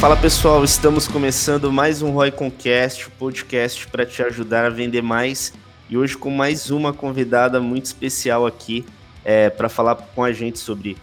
Fala pessoal, estamos começando mais um Roy Concast, o podcast para te ajudar a vender mais e hoje com mais uma convidada muito especial aqui é, para falar com a gente sobre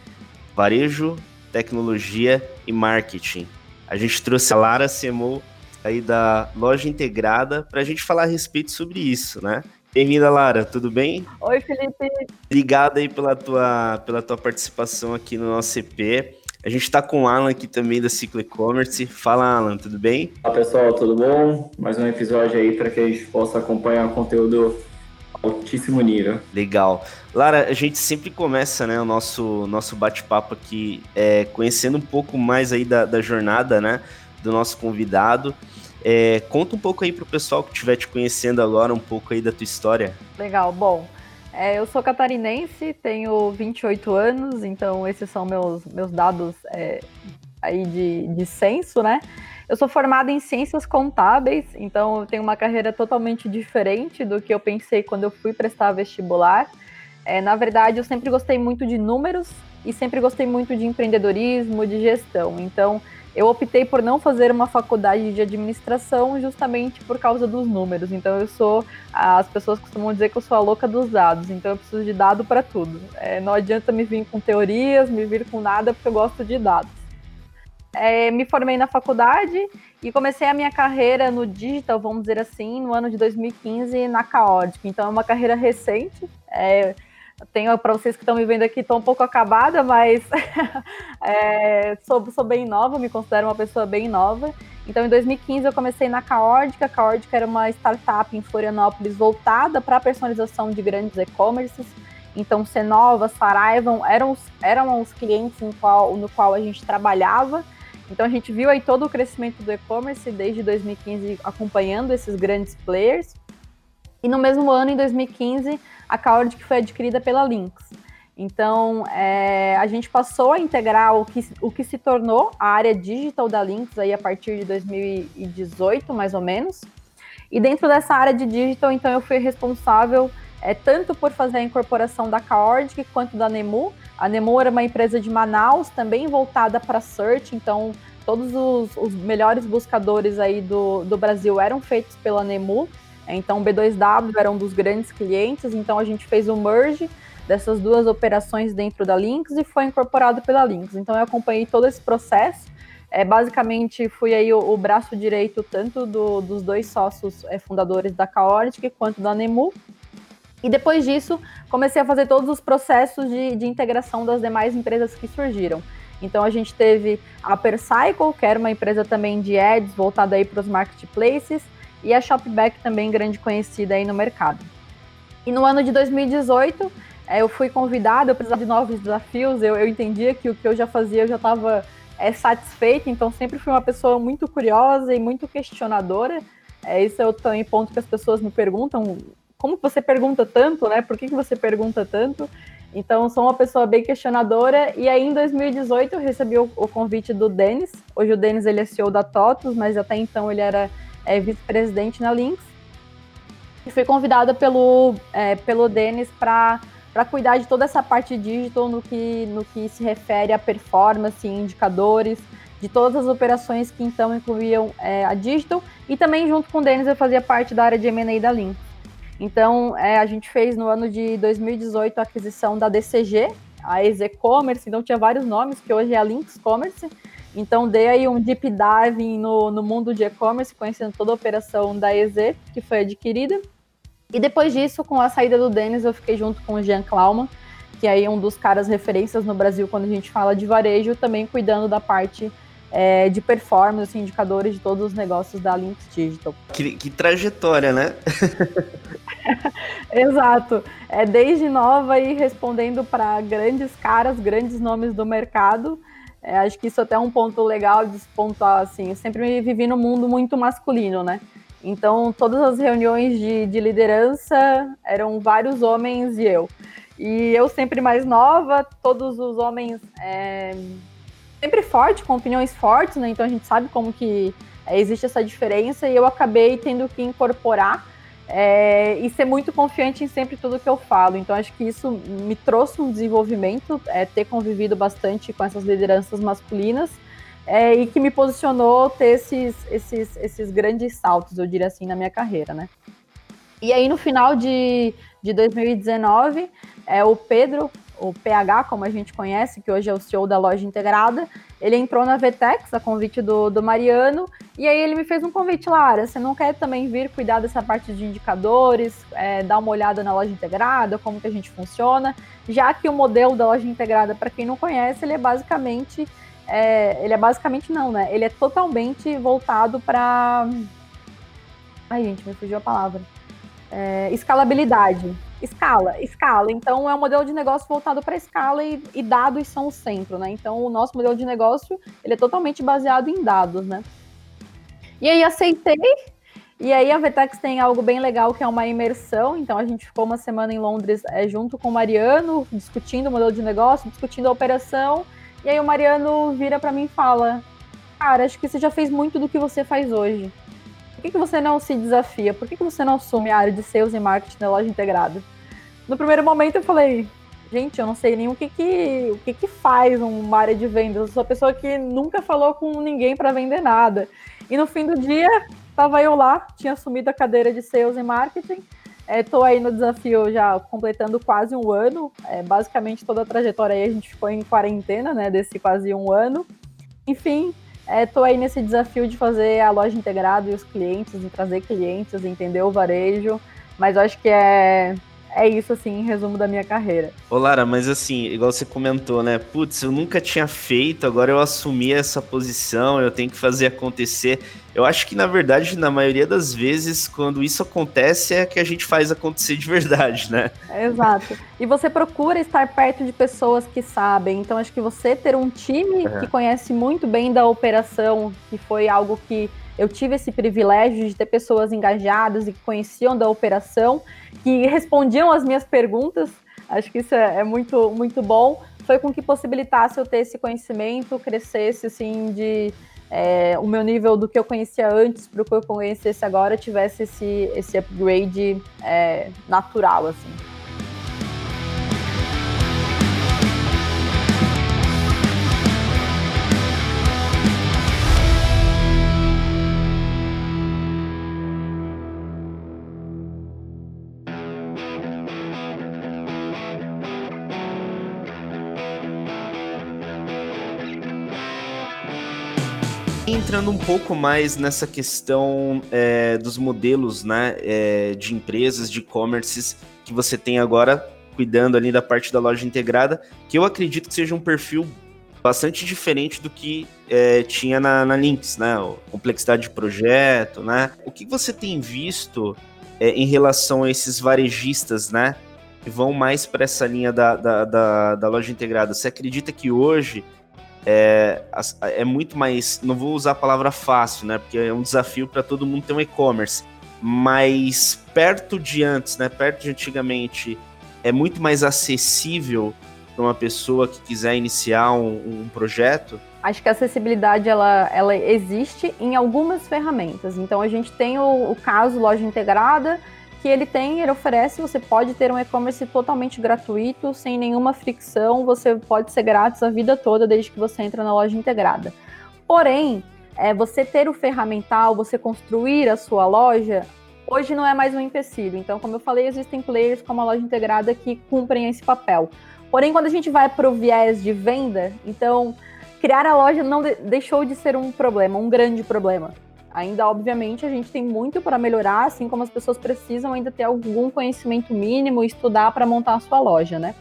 varejo, tecnologia e marketing. A gente trouxe a Lara Semou aí da Loja Integrada para a gente falar a respeito sobre isso, né? Bem-vinda, Lara, tudo bem? Oi, Felipe. Obrigado aí pela tua, pela tua participação aqui no nosso EP. A gente está com o Alan aqui também da Ciclo E-Commerce. Fala, Alan, tudo bem? Olá, pessoal, tudo bom? Mais um episódio aí para que a gente possa acompanhar conteúdo altíssimo nível. Legal. Lara, a gente sempre começa né, o nosso, nosso bate-papo aqui é, conhecendo um pouco mais aí da, da jornada né, do nosso convidado. É, conta um pouco aí para o pessoal que estiver te conhecendo agora, um pouco aí da tua história. Legal, bom, é, eu sou catarinense, tenho 28 anos, então esses são meus, meus dados é, aí de, de censo, né? Eu sou formada em ciências contábeis, então eu tenho uma carreira totalmente diferente do que eu pensei quando eu fui prestar vestibular. É, na verdade, eu sempre gostei muito de números e sempre gostei muito de empreendedorismo, de gestão. Então, eu optei por não fazer uma faculdade de administração justamente por causa dos números. Então eu sou, as pessoas costumam dizer que eu sou a louca dos dados, então eu preciso de dado para tudo. É, não adianta me vir com teorias, me vir com nada, porque eu gosto de dados. É, me formei na faculdade e comecei a minha carreira no digital, vamos dizer assim, no ano de 2015 na Caótica. Então é uma carreira recente. É, tenho para vocês que estão me vendo aqui, estou um pouco acabada, mas é, sou, sou bem nova, me considero uma pessoa bem nova. Então, em 2015, eu comecei na Caórdica. A Caórdica era uma startup em Florianópolis voltada para a personalização de grandes e-commerces. Então, Cenova, Saraiva eram os, eram os clientes no qual, no qual a gente trabalhava. Então, a gente viu aí todo o crescimento do e-commerce desde 2015, acompanhando esses grandes players. E no mesmo ano, em 2015, a Caurid que foi adquirida pela Lynx. Então, é, a gente passou a integrar o que, o que se tornou a área digital da Lynx aí a partir de 2018, mais ou menos. E dentro dessa área de digital, então, eu fui responsável é, tanto por fazer a incorporação da Caordic quanto da Nemu. A Nemu era uma empresa de Manaus, também voltada para search, então todos os, os, melhores buscadores aí do, do Brasil eram feitos pela Nemu. Então, o B2W era um dos grandes clientes, então a gente fez o merge dessas duas operações dentro da Lynx e foi incorporado pela Lynx. Então, eu acompanhei todo esse processo. É, basicamente, fui aí o, o braço direito tanto do, dos dois sócios é, fundadores da Chaotic quanto da Nemu. E depois disso, comecei a fazer todos os processos de, de integração das demais empresas que surgiram. Então a gente teve a Percycle, que era uma empresa também de ads voltada aí para os marketplaces, e a Shopback também grande conhecida aí no mercado. E no ano de 2018, é, eu fui convidada, eu precisava de novos desafios, eu, eu entendia que o que eu já fazia eu já estava é, satisfeita, então sempre fui uma pessoa muito curiosa e muito questionadora. É, esse é o também ponto que as pessoas me perguntam, como você pergunta tanto, né? Por que, que você pergunta tanto? Então, sou uma pessoa bem questionadora. E aí, em 2018, eu recebi o, o convite do Denis. Hoje, o Denis ele é CEO da TOTUS, mas até então ele era é, vice-presidente na Lynx. E fui convidada pelo, é, pelo Denis para cuidar de toda essa parte digital no que, no que se refere a performance, indicadores, de todas as operações que então incluíam é, a digital. E também, junto com o Denis, eu fazia parte da área de M&A da Lynx. Então, é, a gente fez no ano de 2018 a aquisição da DCG, a EZ Commerce, então tinha vários nomes, que hoje é a Lynx Commerce, então, dei aí um deep dive no, no mundo de e-commerce, conhecendo toda a operação da EZ, que foi adquirida. E depois disso, com a saída do Denis, eu fiquei junto com o Jean Klauman, que aí é um dos caras referências no Brasil quando a gente fala de varejo, também cuidando da parte é, de performance, indicadores de todos os negócios da Lynx Digital. Que, que trajetória, né? Exato. É desde nova e respondendo para grandes caras, grandes nomes do mercado. É, acho que isso até é um ponto legal de pontuar, assim, eu sempre me vivi num mundo muito masculino, né? Então, todas as reuniões de, de liderança eram vários homens e eu. E eu sempre mais nova, todos os homens é, sempre forte, com opiniões fortes, né? Então a gente sabe como que é, existe essa diferença e eu acabei tendo que incorporar é, e ser muito confiante em sempre tudo que eu falo. Então, acho que isso me trouxe um desenvolvimento, é, ter convivido bastante com essas lideranças masculinas é, e que me posicionou ter esses, esses, esses grandes saltos, eu diria assim, na minha carreira, né? E aí, no final de, de 2019, é, o Pedro, o PH, como a gente conhece, que hoje é o CEO da loja integrada, ele entrou na Vetex, a convite do, do Mariano, e aí ele me fez um convite, Lara, você não quer também vir cuidar dessa parte de indicadores, é, dar uma olhada na loja integrada, como que a gente funciona, já que o modelo da loja integrada, para quem não conhece, ele é basicamente, é, ele é basicamente não, né? Ele é totalmente voltado para... Ai, gente, me fugiu a palavra. É, escalabilidade escala, escala. Então, é um modelo de negócio voltado para escala e, e, dados são o centro, né? Então, o nosso modelo de negócio, ele é totalmente baseado em dados, né? E aí, aceitei. E aí, a Vetex tem algo bem legal, que é uma imersão. Então, a gente ficou uma semana em Londres é, junto com o Mariano, discutindo o modelo de negócio, discutindo a operação. E aí, o Mariano vira para mim e fala, cara, acho que você já fez muito do que você faz hoje que, que você não se desafia? Por que, que você não assume a área de sales e marketing da loja integrada? No primeiro momento eu falei, gente, eu não sei nem o que que, o que, que faz uma área de vendas. Eu sou a pessoa que nunca falou com ninguém para vender nada. E no fim do dia, estava eu lá, tinha assumido a cadeira de sales e marketing. Estou é, aí no desafio já completando quase um ano. É, basicamente toda a trajetória aí a gente ficou em quarentena, né? Desse quase um ano. Enfim, Estou é, aí nesse desafio de fazer a loja integrada e os clientes, de trazer clientes, entender o varejo, mas eu acho que é, é isso, assim, em resumo da minha carreira. Ô, Lara, mas assim, igual você comentou, né? Putz, eu nunca tinha feito, agora eu assumi essa posição, eu tenho que fazer acontecer. Eu acho que, na verdade, na maioria das vezes, quando isso acontece, é que a gente faz acontecer de verdade, né? Exato. E você procura estar perto de pessoas que sabem. Então, acho que você ter um time que conhece muito bem da operação, que foi algo que eu tive esse privilégio de ter pessoas engajadas e que conheciam da operação, que respondiam as minhas perguntas. Acho que isso é, é muito, muito bom. Foi com que possibilitasse eu ter esse conhecimento, crescesse, assim, de é, o meu nível do que eu conhecia antes para o que eu conhecesse agora tivesse esse, esse upgrade é, natural, assim. Entrando um pouco mais nessa questão é, dos modelos né, é, de empresas, de e-commerces que você tem agora, cuidando ali da parte da loja integrada, que eu acredito que seja um perfil bastante diferente do que é, tinha na, na Lynx, né? Complexidade de projeto, né? O que você tem visto é, em relação a esses varejistas, né? Que vão mais para essa linha da, da, da, da loja integrada. Você acredita que hoje é, é muito mais. Não vou usar a palavra fácil, né? Porque é um desafio para todo mundo ter um e-commerce. Mas perto de antes, né? Perto de antigamente, é muito mais acessível para uma pessoa que quiser iniciar um, um projeto? Acho que a acessibilidade ela, ela existe em algumas ferramentas. Então a gente tem o, o caso loja integrada, que ele tem, ele oferece, você pode ter um e-commerce totalmente gratuito, sem nenhuma fricção, você pode ser grátis a vida toda desde que você entra na loja integrada. Porém, é, você ter o ferramental, você construir a sua loja, hoje não é mais um empecilho. Então, como eu falei, existem players como a loja integrada que cumprem esse papel. Porém, quando a gente vai para o viés de venda, então criar a loja não de deixou de ser um problema, um grande problema. Ainda, obviamente, a gente tem muito para melhorar, assim como as pessoas precisam ainda ter algum conhecimento mínimo, estudar para montar a sua loja, né?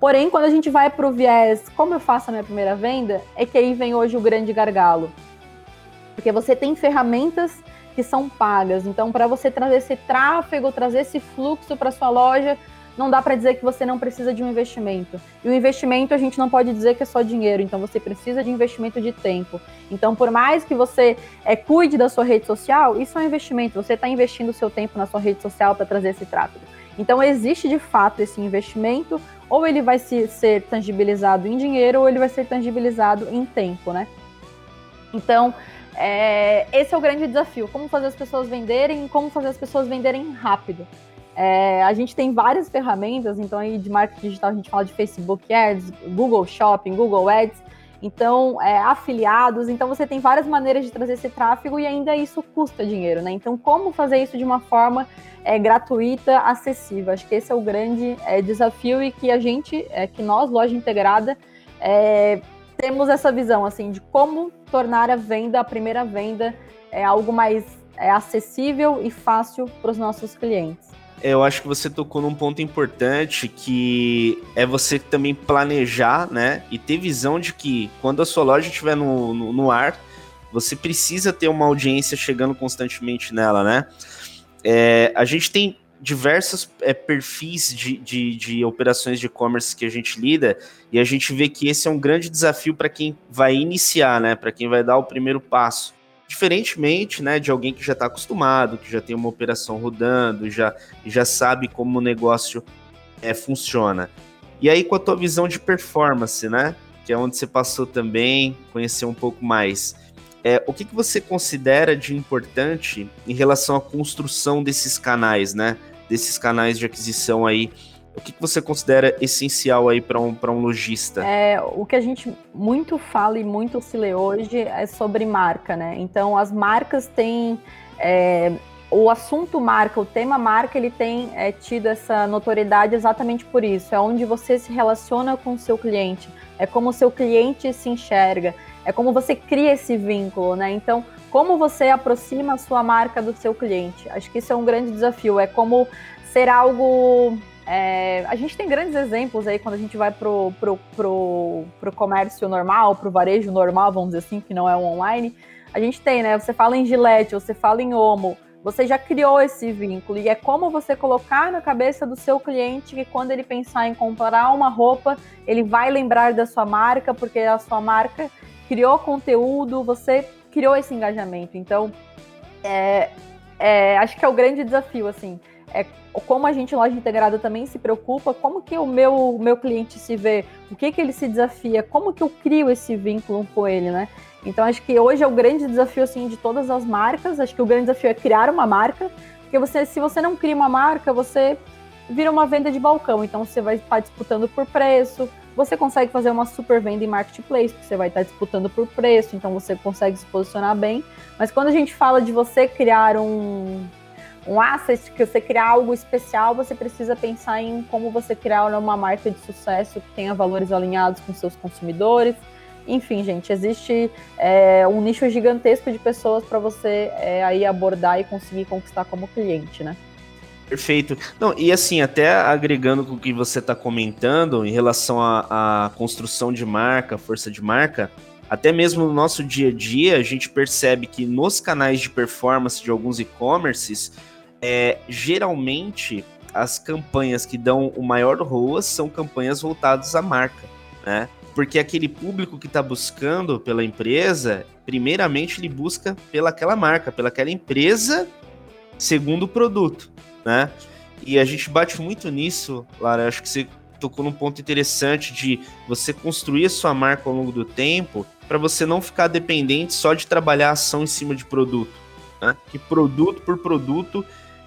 Porém, quando a gente vai para o viés, como eu faço a minha primeira venda, é que aí vem hoje o grande gargalo. Porque você tem ferramentas que são pagas. Então, para você trazer esse tráfego, trazer esse fluxo para sua loja, não dá para dizer que você não precisa de um investimento. E o investimento a gente não pode dizer que é só dinheiro, então você precisa de investimento de tempo. Então, por mais que você é, cuide da sua rede social, isso é um investimento. Você está investindo o seu tempo na sua rede social para trazer esse tráfego. Então, existe de fato esse investimento, ou ele vai se, ser tangibilizado em dinheiro, ou ele vai ser tangibilizado em tempo, né? Então, é, esse é o grande desafio: como fazer as pessoas venderem, como fazer as pessoas venderem rápido. É, a gente tem várias ferramentas, então aí de marketing digital a gente fala de Facebook Ads, Google Shopping, Google Ads, então é, afiliados, então você tem várias maneiras de trazer esse tráfego e ainda isso custa dinheiro, né? Então como fazer isso de uma forma é, gratuita, acessível? Acho que esse é o grande é, desafio e que a gente, é, que nós, loja integrada, é, temos essa visão assim de como tornar a venda, a primeira venda, é algo mais é, acessível e fácil para os nossos clientes. Eu acho que você tocou num ponto importante que é você também planejar, né? E ter visão de que quando a sua loja estiver no, no, no ar, você precisa ter uma audiência chegando constantemente nela, né? É, a gente tem diversos é, perfis de, de, de, operações de e-commerce que a gente lida e a gente vê que esse é um grande desafio para quem vai iniciar, né? Para quem vai dar o primeiro passo. Diferentemente, né, de alguém que já está acostumado, que já tem uma operação rodando, já, já sabe como o negócio é, funciona. E aí, com a tua visão de performance, né, que é onde você passou também, conhecer um pouco mais, é, o que, que você considera de importante em relação à construção desses canais, né, desses canais de aquisição aí o que, que você considera essencial aí para um, um lojista? É, o que a gente muito fala e muito se lê hoje é sobre marca, né? Então, as marcas têm. É, o assunto marca, o tema marca, ele tem é, tido essa notoriedade exatamente por isso. É onde você se relaciona com o seu cliente, é como o seu cliente se enxerga, é como você cria esse vínculo, né? Então, como você aproxima a sua marca do seu cliente? Acho que isso é um grande desafio. É como ser algo é, a gente tem grandes exemplos aí quando a gente vai pro, pro, pro, pro comércio normal, pro varejo normal, vamos dizer assim, que não é o online. A gente tem, né? Você fala em Gillette, você fala em Omo, você já criou esse vínculo. E é como você colocar na cabeça do seu cliente que quando ele pensar em comprar uma roupa, ele vai lembrar da sua marca, porque a sua marca criou conteúdo, você criou esse engajamento. Então, é, é, acho que é o grande desafio, assim é, como a gente, loja integrada, também se preocupa, como que o meu, meu cliente se vê, o que que ele se desafia, como que eu crio esse vínculo com ele, né? Então, acho que hoje é o grande desafio, assim, de todas as marcas, acho que o grande desafio é criar uma marca, porque você, se você não cria uma marca, você vira uma venda de balcão, então você vai estar disputando por preço, você consegue fazer uma super venda em marketplace, porque você vai estar disputando por preço, então você consegue se posicionar bem, mas quando a gente fala de você criar um, um asset, que você criar algo especial, você precisa pensar em como você criar uma marca de sucesso que tenha valores alinhados com seus consumidores. Enfim, gente, existe é, um nicho gigantesco de pessoas para você é, aí abordar e conseguir conquistar como cliente, né? Perfeito. Não, e assim, até agregando com o que você está comentando em relação à construção de marca, força de marca, até mesmo no nosso dia a dia, a gente percebe que nos canais de performance de alguns e-commerces, é, geralmente as campanhas que dão o maior ROAS são campanhas voltadas à marca, né? Porque aquele público que está buscando pela empresa, primeiramente ele busca pelaquela marca, pelaquela empresa, segundo o produto, né? E a gente bate muito nisso, Lara. Acho que você tocou num ponto interessante de você construir a sua marca ao longo do tempo para você não ficar dependente só de trabalhar ação em cima de produto. Né? Que produto por produto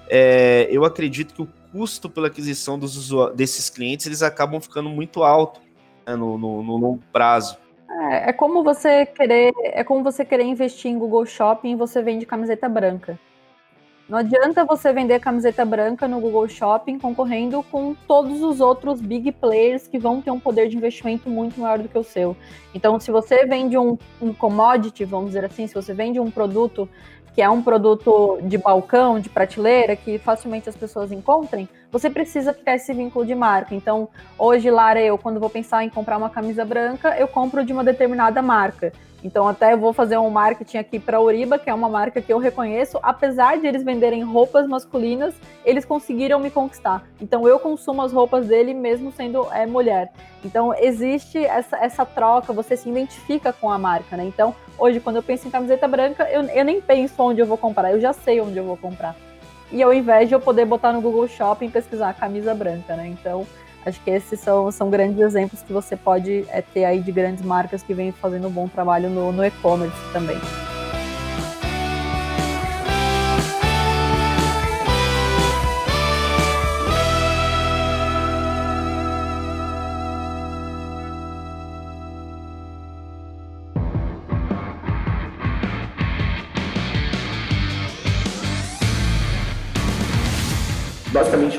é, eu acredito que o custo pela aquisição dos desses clientes eles acabam ficando muito alto né, no, no, no, longo prazo. É, é, como você querer, é como você querer investir em Google Shopping e você vende camiseta branca. Não adianta você vender camiseta branca no Google Shopping concorrendo com todos os outros big players que vão ter um poder de investimento muito maior do que o seu. Então, se você vende um, um commodity, vamos dizer assim, se você vende um produto que é um produto de balcão, de prateleira, que facilmente as pessoas encontrem, você precisa criar esse vínculo de marca. Então, hoje, Lara, eu, quando vou pensar em comprar uma camisa branca, eu compro de uma determinada marca. Então, até eu vou fazer um marketing aqui para Uriba, que é uma marca que eu reconheço. Apesar de eles venderem roupas masculinas, eles conseguiram me conquistar. Então, eu consumo as roupas dele mesmo sendo é, mulher. Então, existe essa, essa troca, você se identifica com a marca, né? Então, hoje, quando eu penso em camiseta branca, eu, eu nem penso onde eu vou comprar, eu já sei onde eu vou comprar. E ao invés de eu poder botar no Google Shopping e pesquisar camisa branca, né? Então, Acho que esses são, são grandes exemplos que você pode é, ter aí de grandes marcas que vêm fazendo um bom trabalho no, no e-commerce também.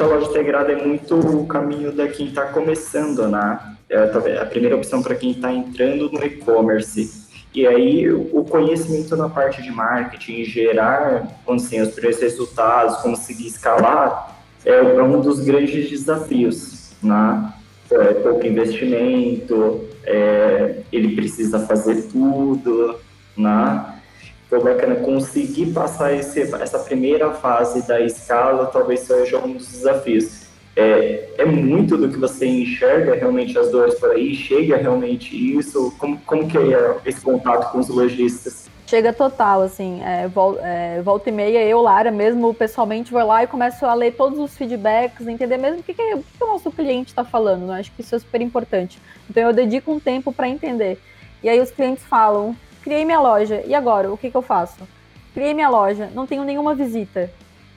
A loja integrada é muito o caminho da quem está começando, né? É a primeira opção para quem está entrando no e-commerce. E aí o conhecimento na parte de marketing, gerar assim, os primeiros resultados, conseguir escalar, é um dos grandes desafios, né? É, pouco investimento, é, ele precisa fazer tudo, né? Foi bacana conseguir passar esse, essa primeira fase da escala, talvez seja um dos desafios. É, é muito do que você enxerga realmente as dores por aí, chega realmente isso, como, como que é esse contato com os lojistas? Chega total, assim, é, vol, é, volta e meia, eu, Lara, mesmo pessoalmente, vou lá e começo a ler todos os feedbacks, entender mesmo o que, que, o, que, que o nosso cliente está falando, né? acho que isso é super importante. Então eu dedico um tempo para entender. E aí os clientes falam, Criei minha loja. E agora? O que, que eu faço? Criei minha loja. Não tenho nenhuma visita.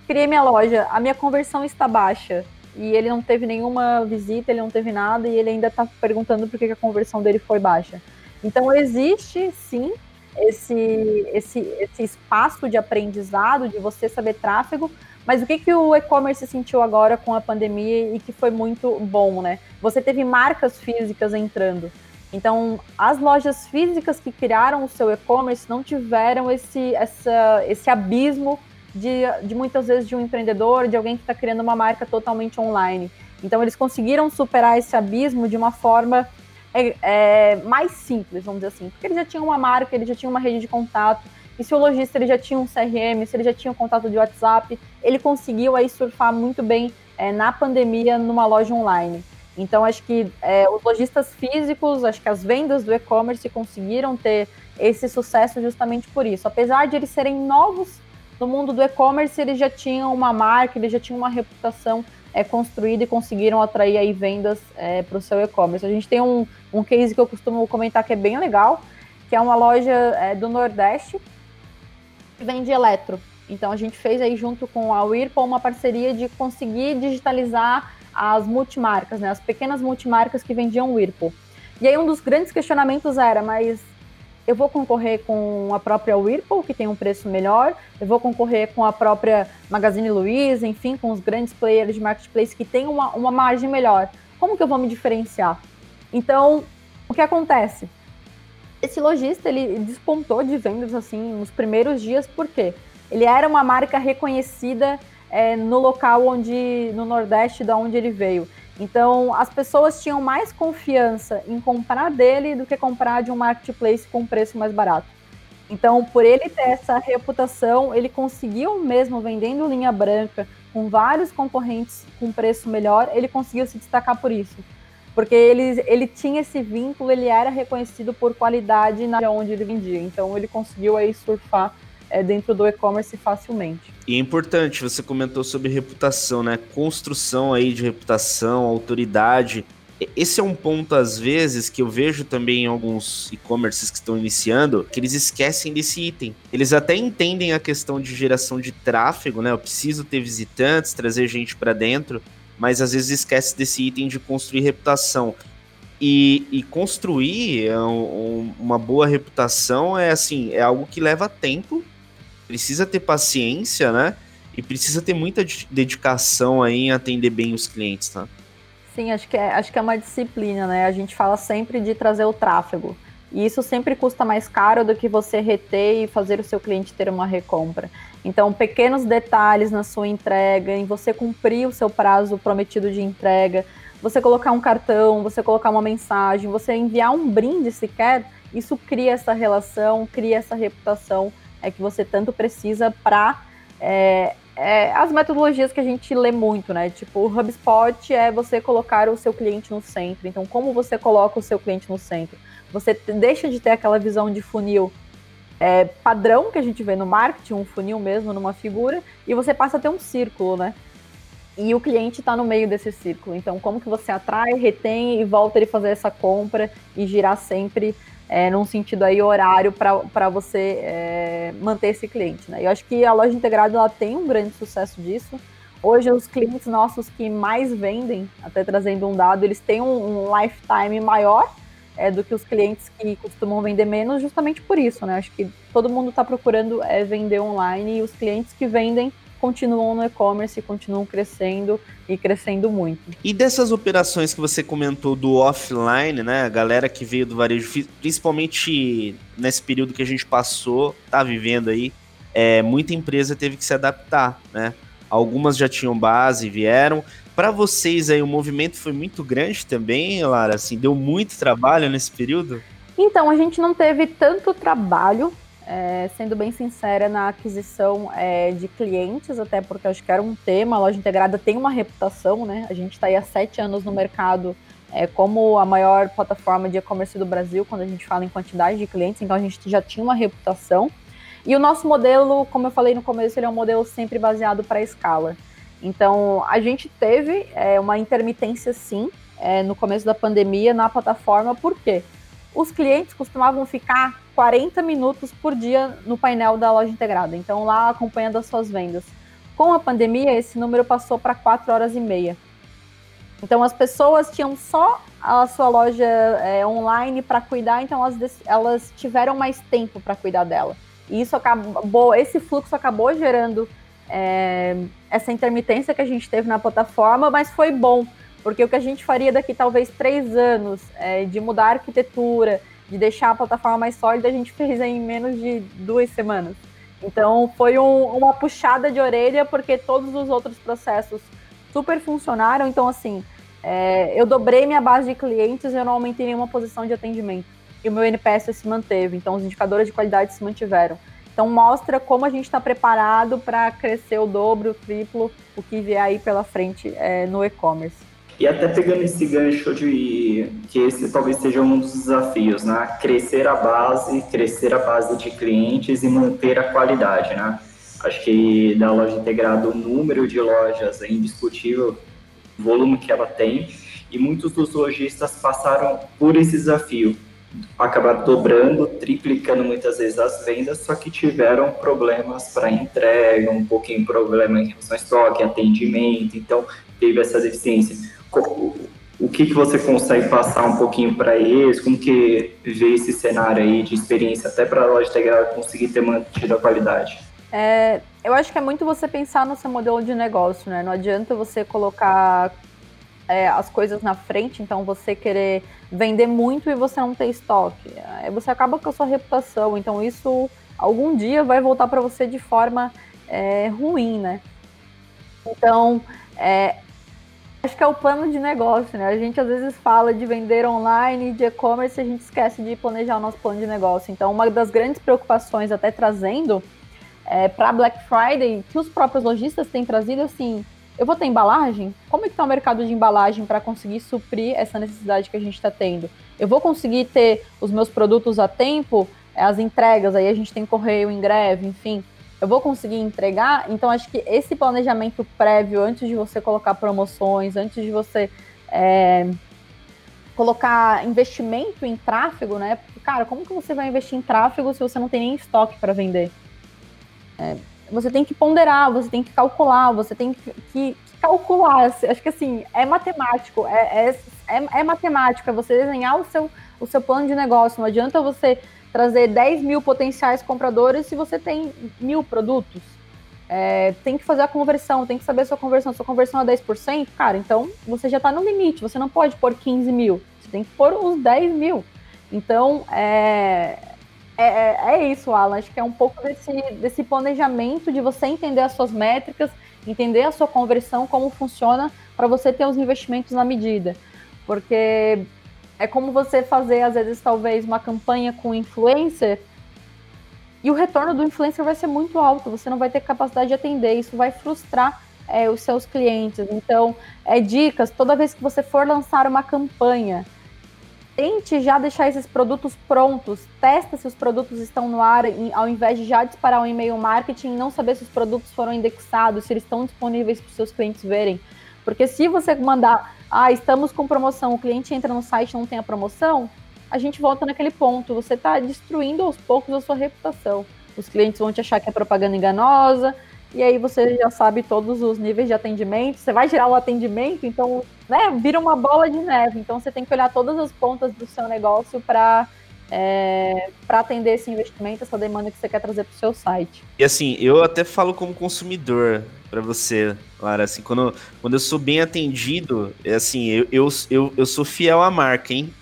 Criei minha loja. A minha conversão está baixa. E ele não teve nenhuma visita, ele não teve nada. E ele ainda está perguntando por que, que a conversão dele foi baixa. Então, existe sim esse, esse, esse espaço de aprendizado, de você saber tráfego, mas o que, que o e-commerce sentiu agora com a pandemia e que foi muito bom, né? Você teve marcas físicas entrando. Então, as lojas físicas que criaram o seu e-commerce não tiveram esse, essa, esse abismo de, de muitas vezes de um empreendedor, de alguém que está criando uma marca totalmente online. Então, eles conseguiram superar esse abismo de uma forma é, é, mais simples, vamos dizer assim, porque ele já tinha uma marca, ele já tinha uma rede de contato, e se o lojista ele já tinha um CRM, se ele já tinha um contato de WhatsApp, ele conseguiu aí surfar muito bem é, na pandemia numa loja online. Então, acho que é, os lojistas físicos, acho que as vendas do e-commerce conseguiram ter esse sucesso justamente por isso. Apesar de eles serem novos no mundo do e-commerce, eles já tinham uma marca, eles já tinham uma reputação é, construída e conseguiram atrair aí vendas é, para o seu e-commerce. A gente tem um, um case que eu costumo comentar que é bem legal, que é uma loja é, do Nordeste que vende eletro. Então, a gente fez aí junto com a Whirlpool uma parceria de conseguir digitalizar as multimarcas, né, as pequenas multimarcas que vendiam Whirlpool. E aí um dos grandes questionamentos era, mas eu vou concorrer com a própria Whirlpool, que tem um preço melhor, eu vou concorrer com a própria Magazine Luiza, enfim, com os grandes players de marketplace que têm uma, uma margem melhor. Como que eu vou me diferenciar? Então, o que acontece? Esse lojista, ele despontou de vendas, assim, nos primeiros dias, por quê? Ele era uma marca reconhecida é, no local onde, no Nordeste, da onde ele veio. Então, as pessoas tinham mais confiança em comprar dele do que comprar de um marketplace com preço mais barato. Então, por ele ter essa reputação, ele conseguiu mesmo vendendo linha branca com vários concorrentes com preço melhor, ele conseguiu se destacar por isso. Porque ele, ele tinha esse vínculo, ele era reconhecido por qualidade na onde ele vendia. Então, ele conseguiu aí surfar é, dentro do e-commerce facilmente. E é importante, você comentou sobre reputação, né? Construção aí de reputação, autoridade. Esse é um ponto, às vezes, que eu vejo também em alguns e-commerces que estão iniciando, que eles esquecem desse item. Eles até entendem a questão de geração de tráfego, né? Eu preciso ter visitantes, trazer gente para dentro, mas às vezes esquece desse item de construir reputação. E, e construir um, um, uma boa reputação é assim, é algo que leva tempo precisa ter paciência, né? E precisa ter muita dedicação aí em atender bem os clientes, tá? Sim, acho que, é, acho que é uma disciplina, né? A gente fala sempre de trazer o tráfego. E isso sempre custa mais caro do que você reter e fazer o seu cliente ter uma recompra. Então, pequenos detalhes na sua entrega, em você cumprir o seu prazo prometido de entrega, você colocar um cartão, você colocar uma mensagem, você enviar um brinde sequer, isso cria essa relação, cria essa reputação é que você tanto precisa para é, é, as metodologias que a gente lê muito, né? Tipo, o HubSpot é você colocar o seu cliente no centro. Então, como você coloca o seu cliente no centro? Você deixa de ter aquela visão de funil é, padrão que a gente vê no marketing, um funil mesmo numa figura, e você passa a ter um círculo, né? E o cliente está no meio desse círculo. Então, como que você atrai, retém e volta ele fazer essa compra e girar sempre é, num sentido aí horário para você é, manter esse cliente, né? Eu acho que a loja integrada ela tem um grande sucesso disso. Hoje, os clientes nossos que mais vendem, até trazendo um dado, eles têm um, um lifetime maior é, do que os clientes que costumam vender menos, justamente por isso, né? Acho que todo mundo está procurando é, vender online e os clientes que vendem continuam no e-commerce, continuam crescendo e crescendo muito. E dessas operações que você comentou do offline, né? A galera que veio do varejo, principalmente nesse período que a gente passou, tá vivendo aí, é, muita empresa teve que se adaptar, né? Algumas já tinham base, vieram. Para vocês aí, o movimento foi muito grande também, Lara? Assim, deu muito trabalho nesse período? Então, a gente não teve tanto trabalho, é, sendo bem sincera, na aquisição é, de clientes, até porque acho que era um tema. A loja integrada tem uma reputação, né? A gente está aí há sete anos no mercado é, como a maior plataforma de e-commerce do Brasil, quando a gente fala em quantidade de clientes, então a gente já tinha uma reputação. E o nosso modelo, como eu falei no começo, ele é um modelo sempre baseado para escala. Então, a gente teve é, uma intermitência, sim, é, no começo da pandemia na plataforma, por quê? Os clientes costumavam ficar 40 minutos por dia no painel da loja integrada, então lá acompanhando as suas vendas. Com a pandemia, esse número passou para 4 horas e meia. Então, as pessoas tinham só a sua loja é, online para cuidar, então elas, elas tiveram mais tempo para cuidar dela. E isso acabou, esse fluxo acabou gerando é, essa intermitência que a gente teve na plataforma, mas foi bom, porque o que a gente faria daqui talvez três anos é, de mudar a arquitetura, de deixar a plataforma mais sólida, a gente fez em menos de duas semanas. Então foi um, uma puxada de orelha, porque todos os outros processos super funcionaram. Então, assim, é, eu dobrei minha base de clientes e eu não aumentei nenhuma posição de atendimento. E o meu NPS se manteve, então os indicadores de qualidade se mantiveram. Então mostra como a gente está preparado para crescer o dobro, o triplo, o que vier aí pela frente é, no e-commerce. E até pegando esse gancho de que esse talvez seja um dos desafios, né? Crescer a base, crescer a base de clientes e manter a qualidade, né? Acho que da loja integrada, o número de lojas é indiscutível, o volume que ela tem, e muitos dos lojistas passaram por esse desafio acabaram dobrando, triplicando muitas vezes as vendas, só que tiveram problemas para entrega, um pouquinho problema em relação ao estoque, atendimento, então teve essa deficiência. O que, que você consegue passar um pouquinho para eles? Como que vê esse cenário aí de experiência até para a loja integrada conseguir ter mantido a qualidade? É, eu acho que é muito você pensar no seu modelo de negócio, né? Não adianta você colocar é, as coisas na frente, então você querer vender muito e você não ter estoque. É, você acaba com a sua reputação, então isso algum dia vai voltar para você de forma é, ruim, né? Então, é, acho que é o plano de negócio, né? A gente às vezes fala de vender online, de e-commerce, a gente esquece de planejar o nosso plano de negócio. Então, uma das grandes preocupações, até trazendo é, para Black Friday, que os próprios lojistas têm trazido, assim, eu vou ter embalagem? Como é que está o mercado de embalagem para conseguir suprir essa necessidade que a gente está tendo? Eu vou conseguir ter os meus produtos a tempo, é, as entregas, aí a gente tem correio em greve, enfim. Eu vou conseguir entregar? Então, acho que esse planejamento prévio, antes de você colocar promoções, antes de você é, colocar investimento em tráfego, né? Cara, como que você vai investir em tráfego se você não tem nem estoque para vender? É, você tem que ponderar, você tem que calcular, você tem que, que, calcular. Acho que assim, é matemático, é, é, é, é, matemático, é você desenhar o seu, o seu plano de negócio. Não adianta você trazer 10 mil potenciais compradores se você tem mil produtos. É, tem que fazer a conversão, tem que saber a sua conversão. Sua conversão é 10%, cara, então você já está no limite, você não pode pôr 15 mil, você tem que pôr os 10 mil. Então, é, é, é, é, isso, Alan. Acho que é um pouco desse, desse planejamento de você entender as suas métricas, entender a sua conversão, como funciona, para você ter os investimentos na medida. Porque É como você fazer, às vezes, talvez, uma campanha com influencer e o retorno do influencer vai ser muito alto, você não vai ter capacidade de atender, isso vai frustrar é, os seus clientes. Então, é, dicas, toda vez que você for lançar uma campanha, tente já deixar esses produtos prontos, testa se os produtos estão no ar, ao invés de já disparar um e-mail marketing e não saber se os produtos foram indexados, se eles estão disponíveis para os seus clientes verem. Porque se você mandar, ah, estamos com promoção, o cliente entra no site não tem a promoção, a gente volta naquele ponto. Você está destruindo aos poucos a sua reputação. Os clientes vão te achar que é propaganda enganosa, e aí você já sabe todos os níveis de atendimento. Você vai gerar o atendimento, então, né, vira uma bola de neve. Então você tem que olhar todas as pontas do seu negócio para é, para atender esse investimento, essa demanda que você quer trazer para o seu site. E assim, eu até falo como consumidor para você, Lara, assim, quando, quando eu sou bem atendido, é assim, eu, eu, eu, eu sou fiel à marca, hein?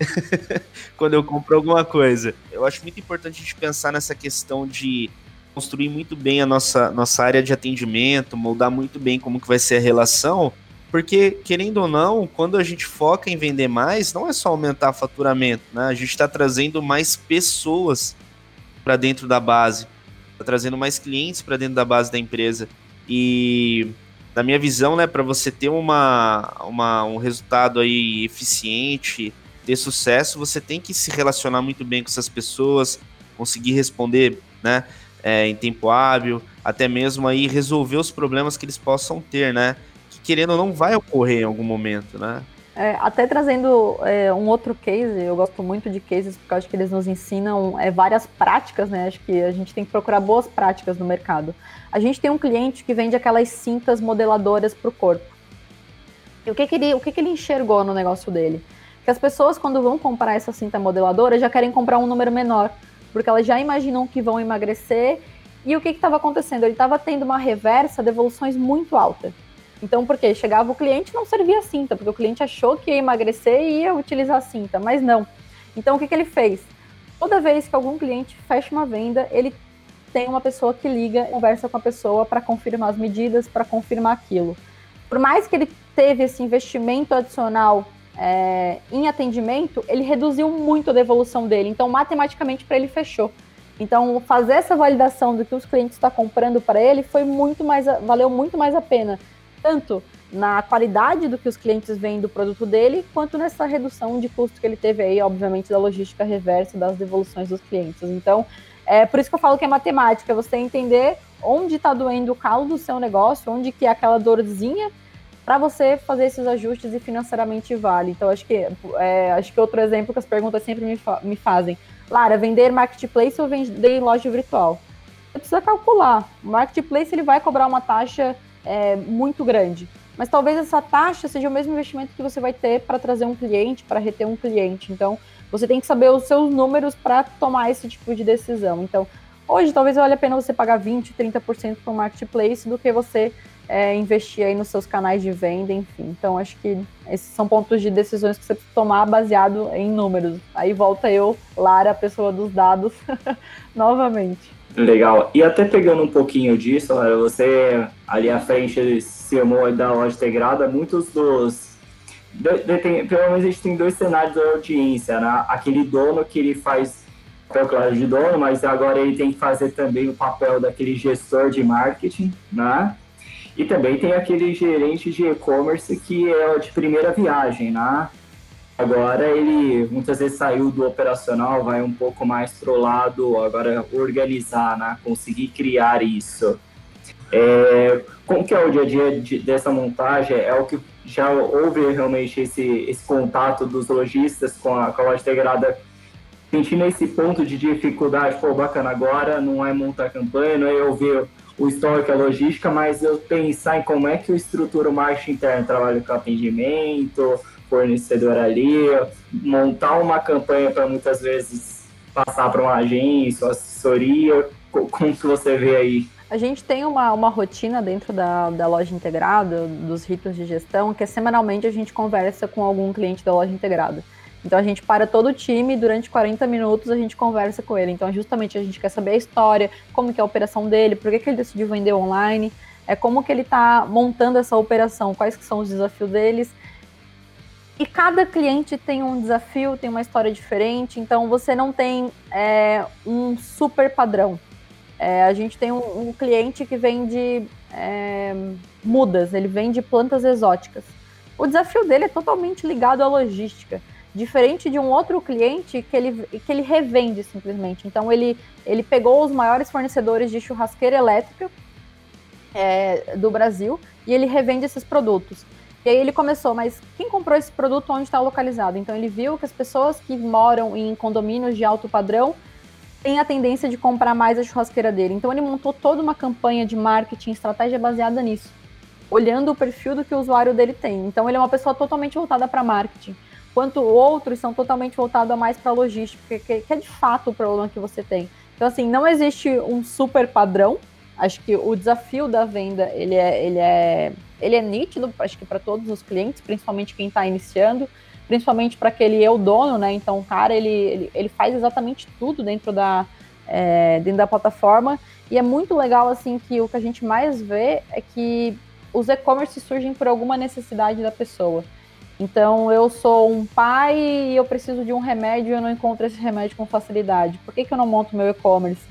quando eu compro alguma coisa. Eu acho muito importante a gente pensar nessa questão de construir muito bem a nossa, nossa área de atendimento, moldar muito bem como que vai ser a relação, porque, querendo ou não, quando a gente foca em vender mais, não é só aumentar faturamento, né? A gente está trazendo mais pessoas para dentro da base, está trazendo mais clientes para dentro da base da empresa. E na minha visão, né, para você ter uma, uma, um resultado aí eficiente, ter sucesso, você tem que se relacionar muito bem com essas pessoas, conseguir responder, né, é, em tempo hábil, até mesmo aí resolver os problemas que eles possam ter, né, querendo ou não vai ocorrer em algum momento, né. É, até trazendo é, um outro case, eu gosto muito de cases porque acho que eles nos ensinam é, várias práticas, né? Acho que a gente tem que procurar boas práticas no mercado. A gente tem um cliente que vende aquelas cintas modeladoras para o corpo. E o que, que, ele, o que, que ele enxergou no negócio dele? Que as pessoas, quando vão comprar essa cinta modeladora, já querem comprar um número menor, porque elas já imaginam que vão emagrecer. E o que estava acontecendo? Ele estava tendo uma reversa de evoluções muito alta. Então, porque chegava o cliente não servia a cinta, porque o cliente achou que ia emagrecer e ia utilizar a cinta, mas não. Então, o que, que ele fez? Toda vez que algum cliente fecha uma venda, ele tem uma pessoa que liga, conversa com a pessoa para confirmar as medidas, para confirmar aquilo. Por mais que ele teve esse investimento adicional é, em atendimento, ele reduziu muito a devolução dele. Então, matematicamente, para ele fechou. Então, fazer essa validação do que os clientes estão comprando para ele foi muito mais, valeu muito mais a pena tanto na qualidade do que os clientes veem do produto dele, quanto nessa redução de custo que ele teve aí, obviamente, da logística reversa das devoluções dos clientes. Então, é por isso que eu falo que é matemática, você entender onde está doendo o calo do seu negócio, onde que é aquela dorzinha, para você fazer esses ajustes e financeiramente vale. Então, acho que é, acho que outro exemplo que as perguntas sempre me, fa me fazem. Lara, vender marketplace ou vender loja virtual? Você precisa calcular. O marketplace ele vai cobrar uma taxa é, muito grande. Mas talvez essa taxa seja o mesmo investimento que você vai ter para trazer um cliente, para reter um cliente. Então, você tem que saber os seus números para tomar esse tipo de decisão. Então, hoje talvez valha a pena você pagar 20%, 30% para o marketplace do que você é, investir aí nos seus canais de venda, enfim. Então, acho que esses são pontos de decisões que você precisa tomar baseado em números. Aí volta eu, Lara, a pessoa dos dados, novamente. Legal. E até pegando um pouquinho disso, você ali à frente CMO da loja integrada, muitos dos. De, de, tem, pelo menos a gente tem dois cenários da audiência, né? Aquele dono que ele faz papel claro de dono, mas agora ele tem que fazer também o papel daquele gestor de marketing, né? E também tem aquele gerente de e-commerce que é de primeira viagem, né? Agora ele muitas vezes saiu do operacional, vai um pouco mais pro lado agora organizar, né? Conseguir criar isso. É, como que é o dia a dia de, dessa montagem? É o que já houve realmente esse, esse contato dos lojistas com a, com a loja integrada, sentindo esse ponto de dificuldade, pô, bacana, agora não é montar campanha, não é eu ver o histórico, a logística, mas eu pensar em como é que eu estruturo o marketing interno, trabalho com atendimento, fornecedor ali, montar uma campanha para muitas vezes passar para uma agência, assessoria, como que você vê aí? A gente tem uma, uma rotina dentro da, da loja integrada, dos ritos de gestão, que é semanalmente a gente conversa com algum cliente da loja integrada. Então a gente para todo o time durante 40 minutos a gente conversa com ele. Então justamente a gente quer saber a história, como que é a operação dele, por que, que ele decidiu vender online, é como que ele está montando essa operação, quais que são os desafios deles E cada cliente tem um desafio, tem uma história diferente, então você não tem é, um super padrão. É, a gente tem um, um cliente que vende é, mudas, ele vende plantas exóticas. O desafio dele é totalmente ligado à logística, diferente de um outro cliente que ele, que ele revende simplesmente. Então ele, ele pegou os maiores fornecedores de churrasqueira elétrica é, do Brasil e ele revende esses produtos. E aí ele começou, mas quem comprou esse produto onde está localizado? Então ele viu que as pessoas que moram em condomínios de alto padrão têm a tendência de comprar mais a churrasqueira dele. Então ele montou toda uma campanha de marketing, estratégia baseada nisso, olhando o perfil do que o usuário dele tem. Então ele é uma pessoa totalmente voltada para marketing, quanto outros são totalmente voltados mais para logística, que, que é de fato o problema que você tem. Então assim, não existe um super padrão. Acho que o desafio da venda ele é, ele é ele é nítido, acho que para todos os clientes, principalmente quem está iniciando, principalmente para aquele eu dono, né? Então, o cara, ele, ele, ele faz exatamente tudo dentro da, é, dentro da plataforma. E é muito legal, assim, que o que a gente mais vê é que os e-commerce surgem por alguma necessidade da pessoa. Então, eu sou um pai e eu preciso de um remédio e eu não encontro esse remédio com facilidade. Por que, que eu não monto meu e-commerce?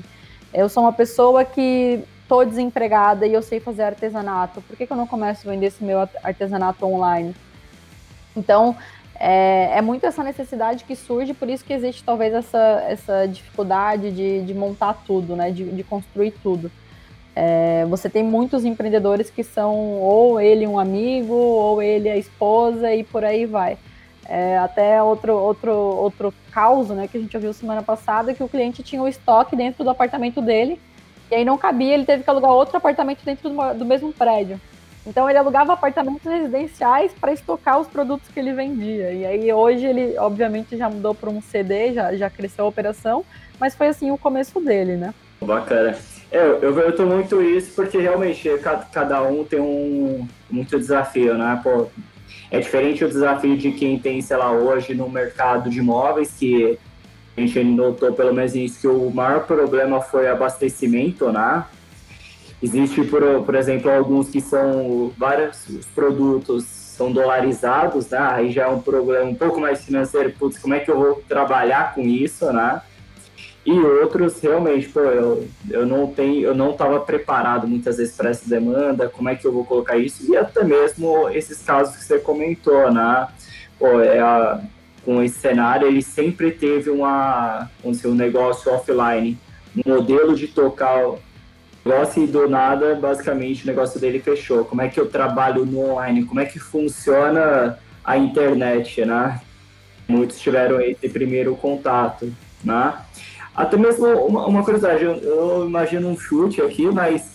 Eu sou uma pessoa que tô desempregada e eu sei fazer artesanato, por que, que eu não começo a vender esse meu artesanato online? Então, é, é, muito essa necessidade que surge, por isso que existe talvez essa, essa dificuldade de, de montar tudo, né? De, de construir tudo. É, você tem muitos empreendedores que são ou ele um amigo, ou ele a esposa, e por aí vai. É, até outro, outro, outro caso né, que a gente ouviu semana passada, que o cliente tinha o estoque dentro do apartamento dele, e aí não cabia, ele teve que alugar outro apartamento dentro do, do mesmo prédio. Então ele alugava apartamentos residenciais para estocar os produtos que ele vendia. E aí hoje ele, obviamente, já mudou para um CD, já, já cresceu a operação, mas foi assim o começo dele, né? Bacana. É, eu vejo muito isso porque realmente cada um tem um muito desafio, né? Pô, é diferente o desafio de quem tem, sei lá, hoje no mercado de imóveis, que a gente notou pelo menos isso que o maior problema foi abastecimento, né? Existe, por, por exemplo, alguns que são vários produtos são dolarizados, né? Aí já é um problema um pouco mais financeiro, putz, como é que eu vou trabalhar com isso, né? E outros realmente, pô, eu, eu não tenho, eu não estava preparado muitas vezes para essa demanda, como é que eu vou colocar isso? E até mesmo esses casos que você comentou, né? Pô, é a, com esse cenário, ele sempre teve uma, um negócio offline, um modelo de tocar o negócio e do nada, basicamente, o negócio dele fechou. Como é que eu trabalho no online? Como é que funciona a internet, né? Muitos tiveram esse primeiro contato, né? Até mesmo uma, uma curiosidade, eu, eu imagino um chute aqui, mas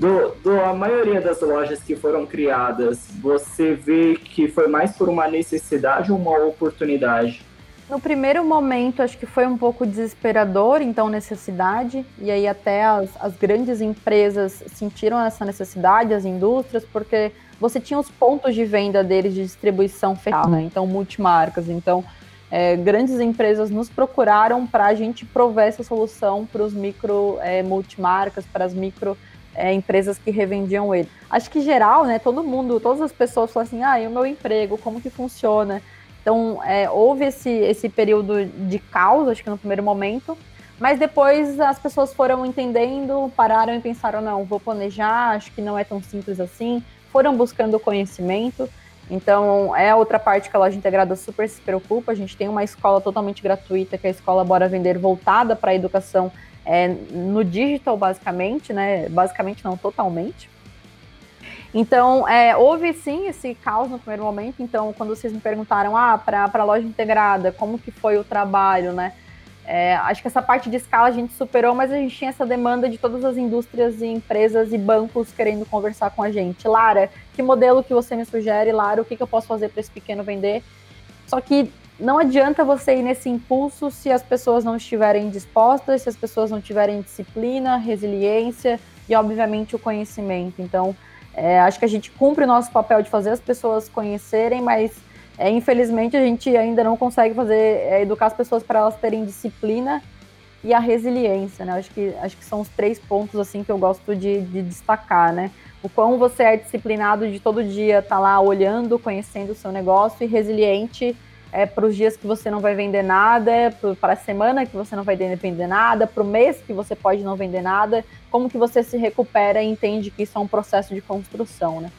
do, do, a maioria das lojas que foram criadas, você vê que foi mais por uma necessidade ou uma oportunidade? No primeiro momento, acho que foi um pouco desesperador, então necessidade, e aí até as, as grandes empresas sentiram essa necessidade, as indústrias, porque você tinha os pontos de venda deles de distribuição fetal, né? Então, multimarcas. Então, é, grandes empresas nos procuraram para a gente prover essa solução para os micro é, multimarcas, para as micro é, empresas que revendiam ele. Acho que geral, né, todo mundo, todas as pessoas falam assim, ah, e o meu emprego, como que funciona? Então, é, houve esse, esse período de caos, acho que no primeiro momento, mas depois as pessoas foram entendendo, pararam e pensaram, não, vou planejar, acho que não é tão simples assim, foram buscando conhecimento, então, é outra parte que a loja integrada super se preocupa. A gente tem uma escola totalmente gratuita, que é a Escola Bora Vender, voltada para a educação é, no digital, basicamente, né? Basicamente não, totalmente. Então, é, houve sim esse caos no primeiro momento. Então, quando vocês me perguntaram, ah, para a loja integrada, como que foi o trabalho, né? É, acho que essa parte de escala a gente superou, mas a gente tinha essa demanda de todas as indústrias e empresas e bancos querendo conversar com a gente. Lara, que modelo que você me sugere? Lara, o que, que eu posso fazer para esse pequeno vender? Só que não adianta você ir nesse impulso se as pessoas não estiverem dispostas, se as pessoas não tiverem disciplina, resiliência e, obviamente, o conhecimento. Então, é, acho que a gente cumpre o nosso papel de fazer as pessoas conhecerem, mas é, infelizmente a gente ainda não consegue fazer é, educar as pessoas para elas terem disciplina e a resiliência, né? Acho que, acho que são os três pontos assim que eu gosto de, de destacar, né? o quão você é disciplinado de todo dia estar tá lá olhando, conhecendo o seu negócio e resiliente é, para os dias que você não vai vender nada, para a semana que você não vai vender nada, para o mês que você pode não vender nada, como que você se recupera e entende que isso é um processo de construção, né?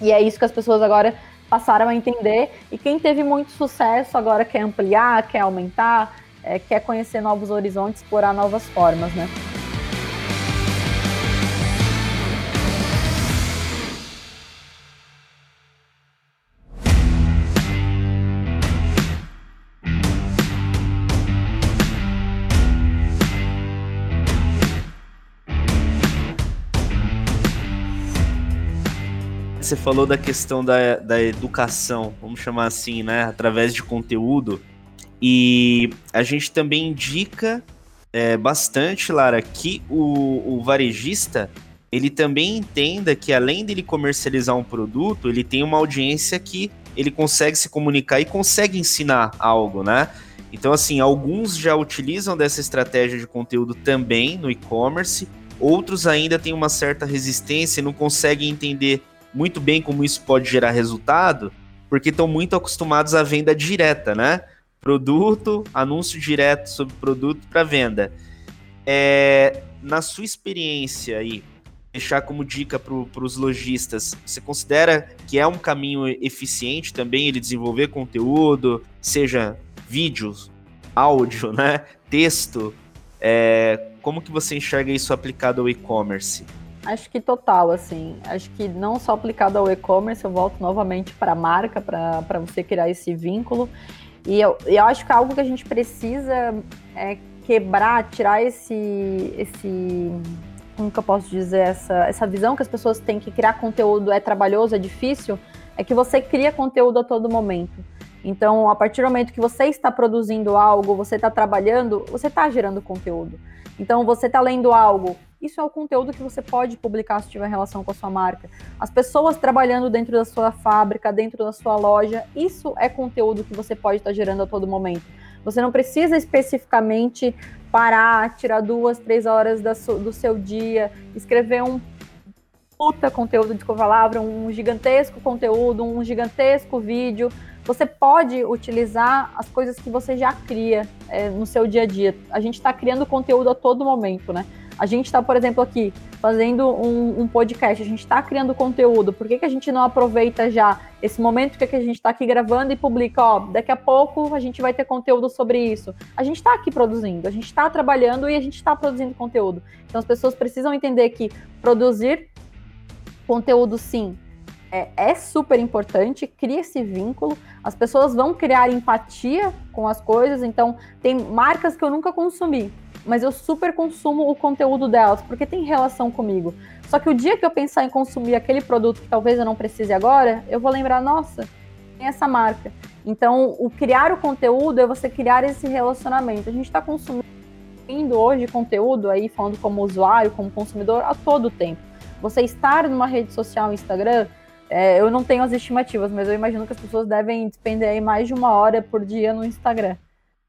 E é isso que as pessoas agora passaram a entender, e quem teve muito sucesso agora quer ampliar, quer aumentar, é, quer conhecer novos horizontes, explorar novas formas, né? Você falou da questão da, da educação, vamos chamar assim, né? Através de conteúdo. E a gente também indica é, bastante, Lara, que o, o varejista ele também entenda que além dele comercializar um produto, ele tem uma audiência que ele consegue se comunicar e consegue ensinar algo, né? Então, assim, alguns já utilizam dessa estratégia de conteúdo também no e-commerce, outros ainda têm uma certa resistência e não conseguem entender muito bem como isso pode gerar resultado, porque estão muito acostumados à venda direta, né? Produto, anúncio direto sobre produto para venda. É, na sua experiência aí, deixar como dica para os lojistas, você considera que é um caminho eficiente também ele desenvolver conteúdo, seja vídeos, áudio, né, texto? É, como que você enxerga isso aplicado ao e-commerce? Acho que total, assim. Acho que não só aplicado ao e-commerce, eu volto novamente para a marca, para você criar esse vínculo. E eu, eu acho que algo que a gente precisa é, quebrar, tirar esse, esse. Como que eu posso dizer? Essa, essa visão que as pessoas têm que criar conteúdo é trabalhoso, é difícil. É que você cria conteúdo a todo momento. Então, a partir do momento que você está produzindo algo, você está trabalhando, você está gerando conteúdo. Então, você está lendo algo, isso é o conteúdo que você pode publicar se tiver relação com a sua marca. As pessoas trabalhando dentro da sua fábrica, dentro da sua loja, isso é conteúdo que você pode estar gerando a todo momento. Você não precisa especificamente parar, tirar duas, três horas do seu dia, escrever um puta conteúdo de palavra, um gigantesco conteúdo, um gigantesco vídeo. Você pode utilizar as coisas que você já cria é, no seu dia a dia. A gente está criando conteúdo a todo momento, né? A gente está, por exemplo, aqui fazendo um, um podcast, a gente está criando conteúdo, por que, que a gente não aproveita já esse momento que a gente está aqui gravando e publica, ó, daqui a pouco a gente vai ter conteúdo sobre isso. A gente está aqui produzindo, a gente está trabalhando e a gente está produzindo conteúdo. Então as pessoas precisam entender que produzir conteúdo, sim, é, é, super importante, cria esse vínculo, as pessoas vão criar empatia com as coisas, então tem marcas que eu nunca consumi, mas eu super consumo o conteúdo delas, porque tem relação comigo. Só que o dia que eu pensar em consumir aquele produto que talvez eu não precise agora, eu vou lembrar, nossa, tem essa marca. Então, o criar o conteúdo é você criar esse relacionamento. A gente está consumindo hoje conteúdo aí, falando como usuário, como consumidor, a todo tempo. Você estar numa rede social, Instagram, é, eu não tenho as estimativas, mas eu imagino que as pessoas devem despender aí mais de uma hora por dia no Instagram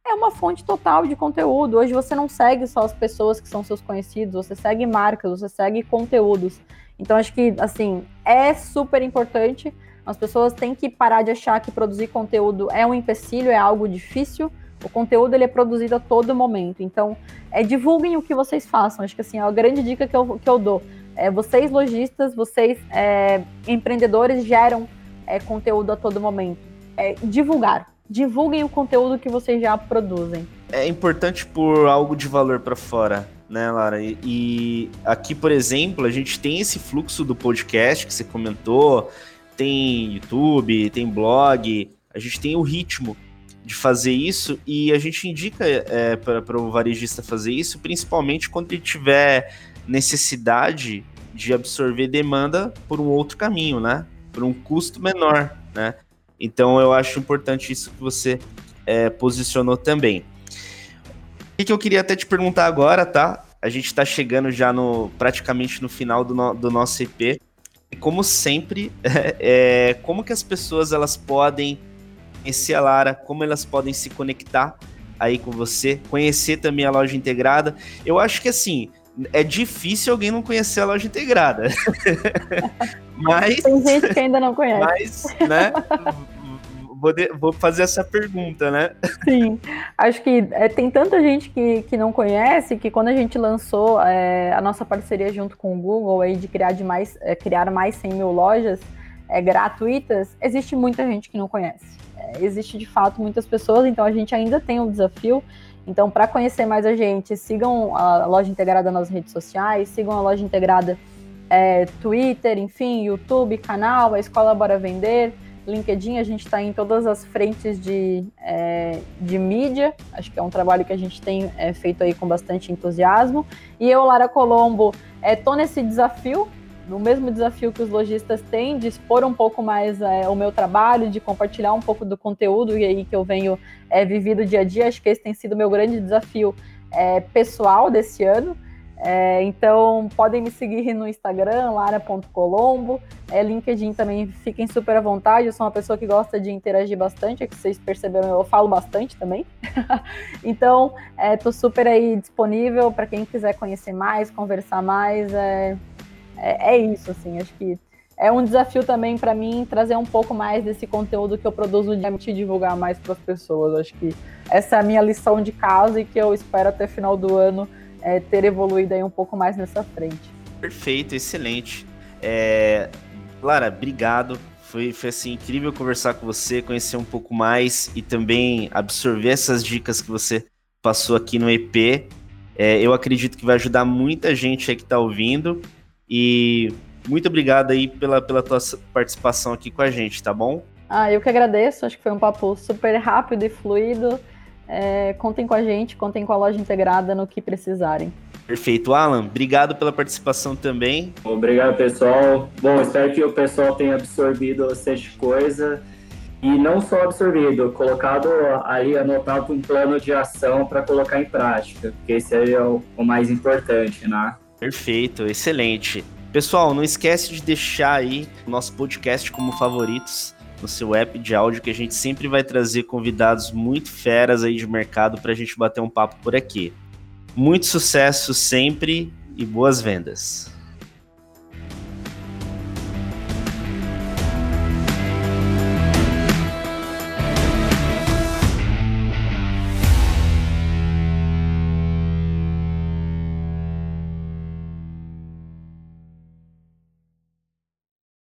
é uma fonte total de conteúdo. Hoje você não segue só as pessoas que são seus conhecidos, você segue marcas, você segue conteúdos. Então acho que assim é super importante. As pessoas têm que parar de achar que produzir conteúdo é um empecilho, é algo difícil. O conteúdo ele é produzido a todo momento. Então, é, divulguem o que vocês façam. Acho que assim, é a grande dica que eu, que eu dou. É, vocês, lojistas, vocês, é, empreendedores, geram é, conteúdo a todo momento. É, divulgar divulguem o conteúdo que vocês já produzem. É importante pôr algo de valor para fora, né, Lara? E, e, aqui, por exemplo, a gente tem esse fluxo do podcast que você comentou, tem YouTube, tem blog, a gente tem o ritmo de fazer isso e a gente indica é, para o varejista fazer isso, principalmente quando ele tiver necessidade de absorver demanda por um outro caminho, né? Por um custo menor, né? Então eu acho importante isso que você é, posicionou também. O que eu queria até te perguntar agora, tá? A gente está chegando já no praticamente no final do, no, do nosso EP. E como sempre, é, como que as pessoas elas podem conhecer a Lara, como elas podem se conectar aí com você, conhecer também a loja integrada. Eu acho que assim, é difícil alguém não conhecer a loja integrada. mas. Tem gente que ainda não conhece. Mas, né? Vou, de, vou, fazer essa pergunta, né? Sim, acho que é, tem tanta gente que, que não conhece que quando a gente lançou é, a nossa parceria junto com o Google aí de criar, de mais, é, criar mais 100 mil lojas é, gratuitas, existe muita gente que não conhece. É, existe de fato muitas pessoas, então a gente ainda tem um desafio então, para conhecer mais a gente, sigam a loja integrada nas redes sociais, sigam a loja integrada é, Twitter, enfim, YouTube, canal, a Escola Bora Vender, LinkedIn, a gente está em todas as frentes de, é, de mídia, acho que é um trabalho que a gente tem é, feito aí com bastante entusiasmo. E eu, Lara Colombo, estou é, nesse desafio no mesmo desafio que os lojistas têm de expor um pouco mais é, o meu trabalho, de compartilhar um pouco do conteúdo e aí que eu venho é, vivido dia a dia. Acho que esse tem sido o meu grande desafio é, pessoal desse ano. É, então podem me seguir no Instagram, lara.colombo, é, LinkedIn também, fiquem super à vontade. Eu sou uma pessoa que gosta de interagir bastante, é que vocês perceberam, eu falo bastante também. então, estou é, super aí disponível para quem quiser conhecer mais, conversar mais. É, é, é isso, assim, acho que é um desafio também para mim trazer um pouco mais desse conteúdo que eu produzo diariamente e divulgar mais para as pessoas. Acho que essa é a minha lição de casa e que eu espero até final do ano é, ter evoluído aí um pouco mais nessa frente. Perfeito, excelente. É... Lara, obrigado. Foi, foi assim, incrível conversar com você, conhecer um pouco mais e também absorver essas dicas que você passou aqui no EP. É, eu acredito que vai ajudar muita gente aí que está ouvindo. E muito obrigado aí pela, pela tua participação aqui com a gente, tá bom? Ah, eu que agradeço, acho que foi um papo super rápido e fluido. É, contem com a gente, contem com a loja integrada no que precisarem. Perfeito, Alan. Obrigado pela participação também. Obrigado, pessoal. Bom, espero que o pessoal tenha absorvido bastante coisa. E não só absorvido, colocado ali, anotado um plano de ação para colocar em prática, porque esse aí é o, o mais importante, né? Perfeito, excelente. Pessoal, não esquece de deixar aí o nosso podcast como favoritos no seu app de áudio, que a gente sempre vai trazer convidados muito feras aí de mercado para a gente bater um papo por aqui. Muito sucesso sempre e boas vendas!